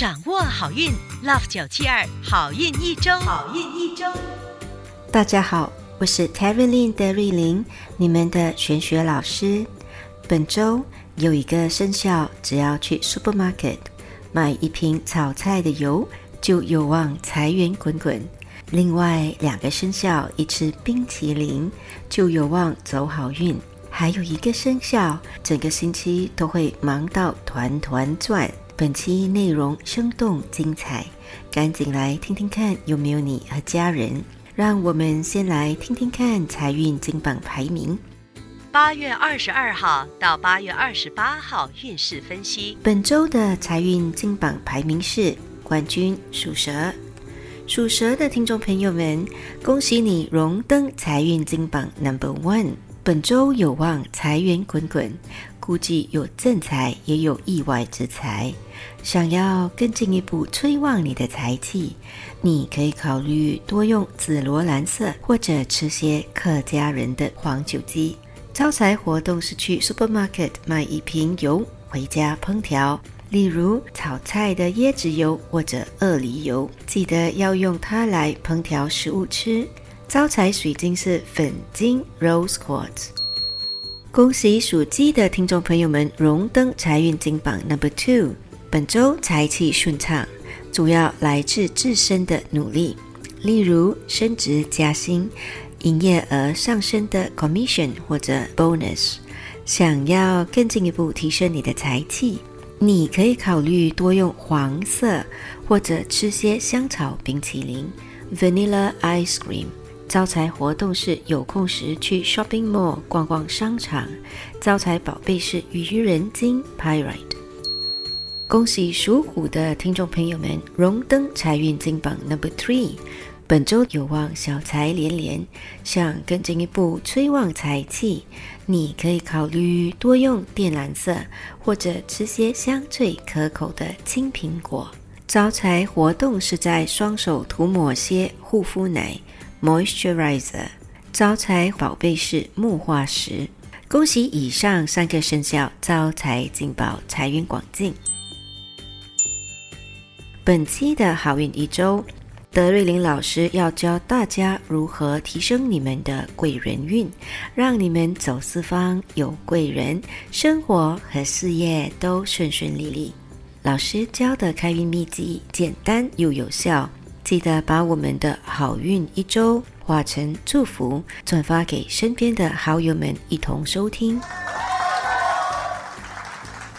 掌握好运，Love 九七二好运一周，好运一周。大家好，我是 Terry Lin 的瑞玲，你们的玄学老师。本周有一个生肖，只要去 supermarket 买一瓶炒菜的油，就有望财源滚滚。另外两个生肖一吃冰淇淋，就有望走好运。还有一个生肖，整个星期都会忙到团团转。本期内容生动精彩，赶紧来听听看有没有你和家人。让我们先来听听看财运金榜排名。八月二十二号到八月二十八号运势分析。本周的财运金榜排名是冠军属蛇，属蛇的听众朋友们，恭喜你荣登财运金榜 Number One。本周有望财源滚滚，估计有正财也有意外之财。想要更进一步催旺你的财气，你可以考虑多用紫罗兰色，或者吃些客家人的黄酒鸡。招财活动是去 supermarket 买一瓶油回家烹调，例如炒菜的椰子油或者鳄梨油，记得要用它来烹调食物吃。招财水晶是粉晶 Rose Quartz。恭喜属鸡的听众朋友们荣登财运金榜 Number Two。本周财气顺畅，主要来自自身的努力，例如升职加薪。营业额上升的 commission 或者 bonus，想要更进一步提升你的财气，你可以考虑多用黄色，或者吃些香草冰淇淋 vanilla ice cream。招财活动是有空时去 shopping mall 逛逛商场。招财宝贝是愚人金 pyrite。恭喜属虎的听众朋友们荣登财运金榜 number three。本周有望小财连连，想更进一步催旺财气，你可以考虑多用靛蓝色，或者吃些香脆可口的青苹果。招财活动是在双手涂抹些护肤奶 （moisturizer）。招财宝贝是木化石。恭喜以上三个生肖招财进宝，财源广进。本期的好运一周。德瑞琳老师要教大家如何提升你们的贵人运，让你们走四方有贵人，生活和事业都顺顺利利。老师教的开运秘籍简单又有效，记得把我们的好运一周化成祝福，转发给身边的好友们一同收听。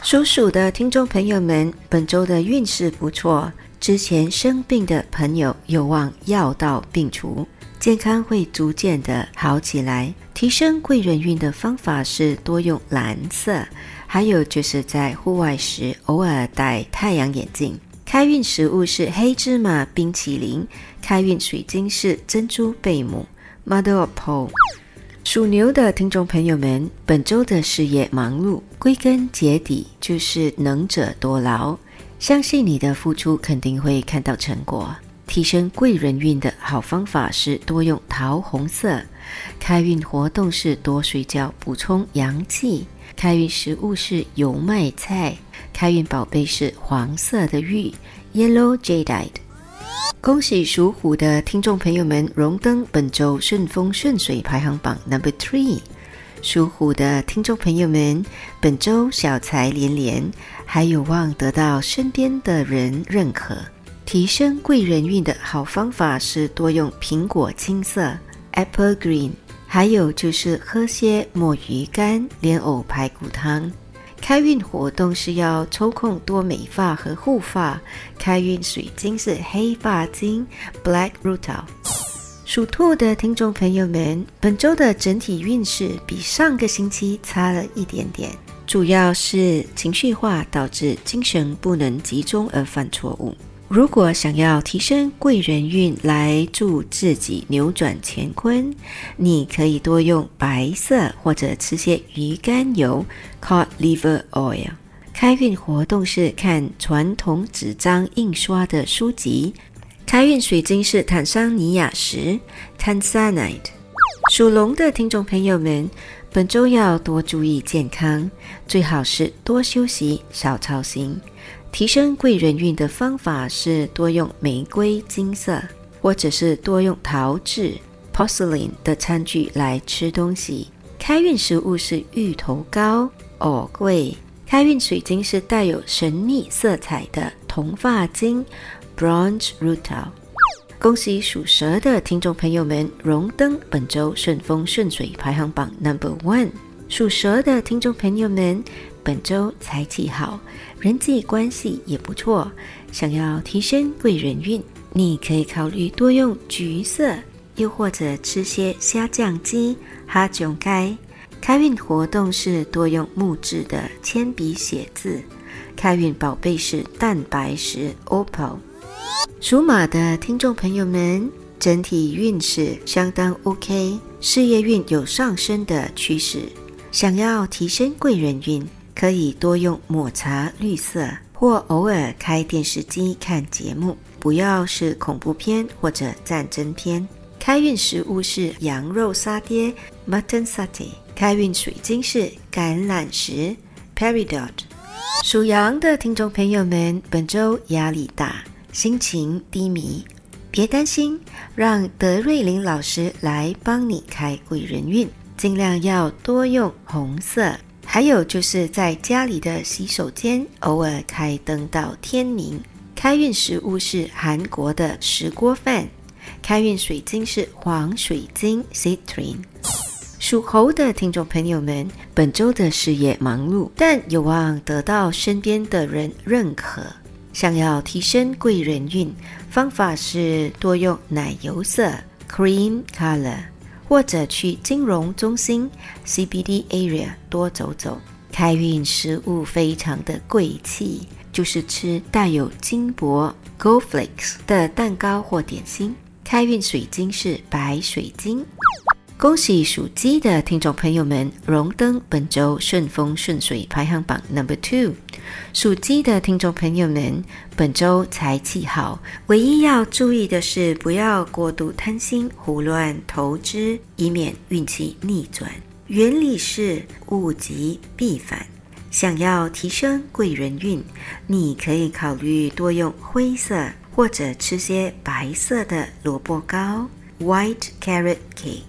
属鼠的听众朋友们，本周的运势不错。之前生病的朋友有望药到病除，健康会逐渐的好起来。提升贵人运的方法是多用蓝色，还有就是在户外时偶尔戴太阳眼镜。开运食物是黑芝麻冰淇淋，开运水晶是珍珠贝母 （Mother of Pearl）。属牛的听众朋友们，本周的事业忙碌，归根结底就是能者多劳。相信你的付出肯定会看到成果。提升贵人运的好方法是多用桃红色。开运活动是多睡觉，补充阳气。开运食物是油麦菜。开运宝贝是黄色的玉 （Yellow Jadeite）。恭喜属虎的听众朋友们荣登本周顺风顺水排行榜 Number Three。属虎的听众朋友们，本周小财连连，还有望得到身边的人认可。提升贵人运的好方法是多用苹果青色 （Apple Green），还有就是喝些墨鱼干莲藕排骨汤。开运活动是要抽空多美发和护发。开运水晶是黑发晶 （Black Rutil）。属兔的听众朋友们，本周的整体运势比上个星期差了一点点，主要是情绪化导致精神不能集中而犯错误。如果想要提升贵人运来助自己扭转乾坤，你可以多用白色或者吃些鱼肝油 （cod liver oil）。开运活动是看传统纸张印刷的书籍。开运水晶是坦桑尼亚石 （Tanzanite）。属龙的听众朋友们，本周要多注意健康，最好是多休息，少操心。提升贵人运的方法是多用玫瑰金色，或者是多用陶制 （porcelain） 的餐具来吃东西。开运食物是芋头糕、藕桂。开运水晶是带有神秘色彩的铜发晶 （bronze rutil）。恭喜属蛇的听众朋友们荣登本周顺风顺水排行榜 Number One。属蛇的听众朋友们，本周财气好，人际关系也不错。想要提升贵人运，你可以考虑多用橘色，又或者吃些虾酱鸡、哈囧盖。开运活动是多用木质的铅笔写字。开运宝贝是蛋白石 Opal。属马的听众朋友们，整体运势相当 OK，事业运有上升的趋势。想要提升贵人运，可以多用抹茶绿色，或偶尔开电视机看节目，不要是恐怖片或者战争片。开运食物是羊肉沙爹 （Mutton Satay）。开运水晶是橄榄石 （Peridot）。属羊的听众朋友们，本周压力大，心情低迷，别担心，让德瑞琳老师来帮你开贵人运。尽量要多用红色，还有就是在家里的洗手间偶尔开灯到天明。开运食物是韩国的石锅饭。开运水晶是黄水晶 （Citrine）。属猴的听众朋友们，本周的事业忙碌，但有望得到身边的人认可。想要提升贵人运，方法是多用奶油色 （cream color），或者去金融中心 （CBD area） 多走走。开运食物非常的贵气，就是吃带有金箔 （gold flakes） 的蛋糕或点心。开运水晶是白水晶。恭喜属鸡的听众朋友们荣登本周顺风顺水排行榜 Number Two。属鸡的听众朋友们，本周财气好，唯一要注意的是不要过度贪心、胡乱投资，以免运气逆转。原理是物极必反。想要提升贵人运，你可以考虑多用灰色，或者吃些白色的萝卜糕 （White Carrot Cake）。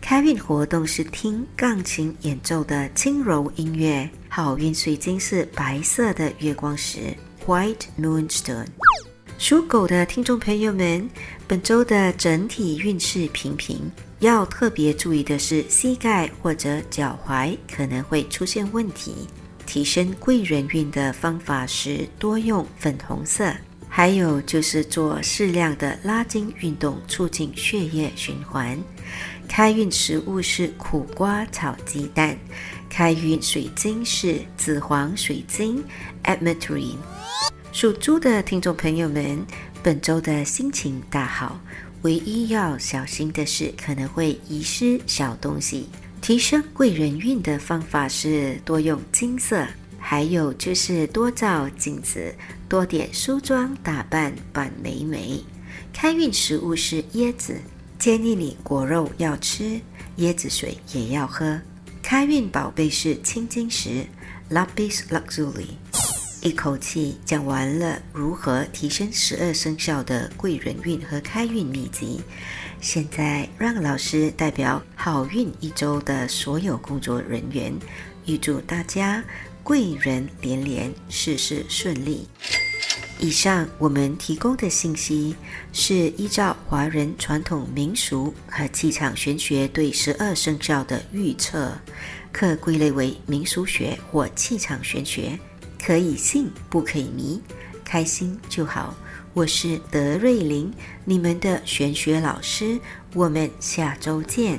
开运活动是听钢琴演奏的轻柔音乐。好运水晶是白色的月光石 （White Moonstone）。属狗的听众朋友们，本周的整体运势平平，要特别注意的是膝盖或者脚踝可能会出现问题。提升贵人运的方法是多用粉红色，还有就是做适量的拉筋运动，促进血液循环。开运食物是苦瓜炒鸡蛋，开运水晶是紫黄水晶 （Ametrine）。属猪的听众朋友们，本周的心情大好，唯一要小心的是可能会遗失小东西。提升贵人运的方法是多用金色，还有就是多照镜子，多点梳妆打扮，扮美美。开运食物是椰子。建议你果肉要吃，椰子水也要喝。开运宝贝是青金石 （Lapis Lazuli）。一口气讲完了如何提升十二生肖的贵人运和开运秘籍，现在让老师代表好运一周的所有工作人员，预祝大家贵人连连，事事顺利。以上我们提供的信息是依照华人传统民俗和气场玄学对十二生肖的预测，可归类为民俗学或气场玄学，可以信不可以迷，开心就好。我是德瑞琳，你们的玄学老师，我们下周见。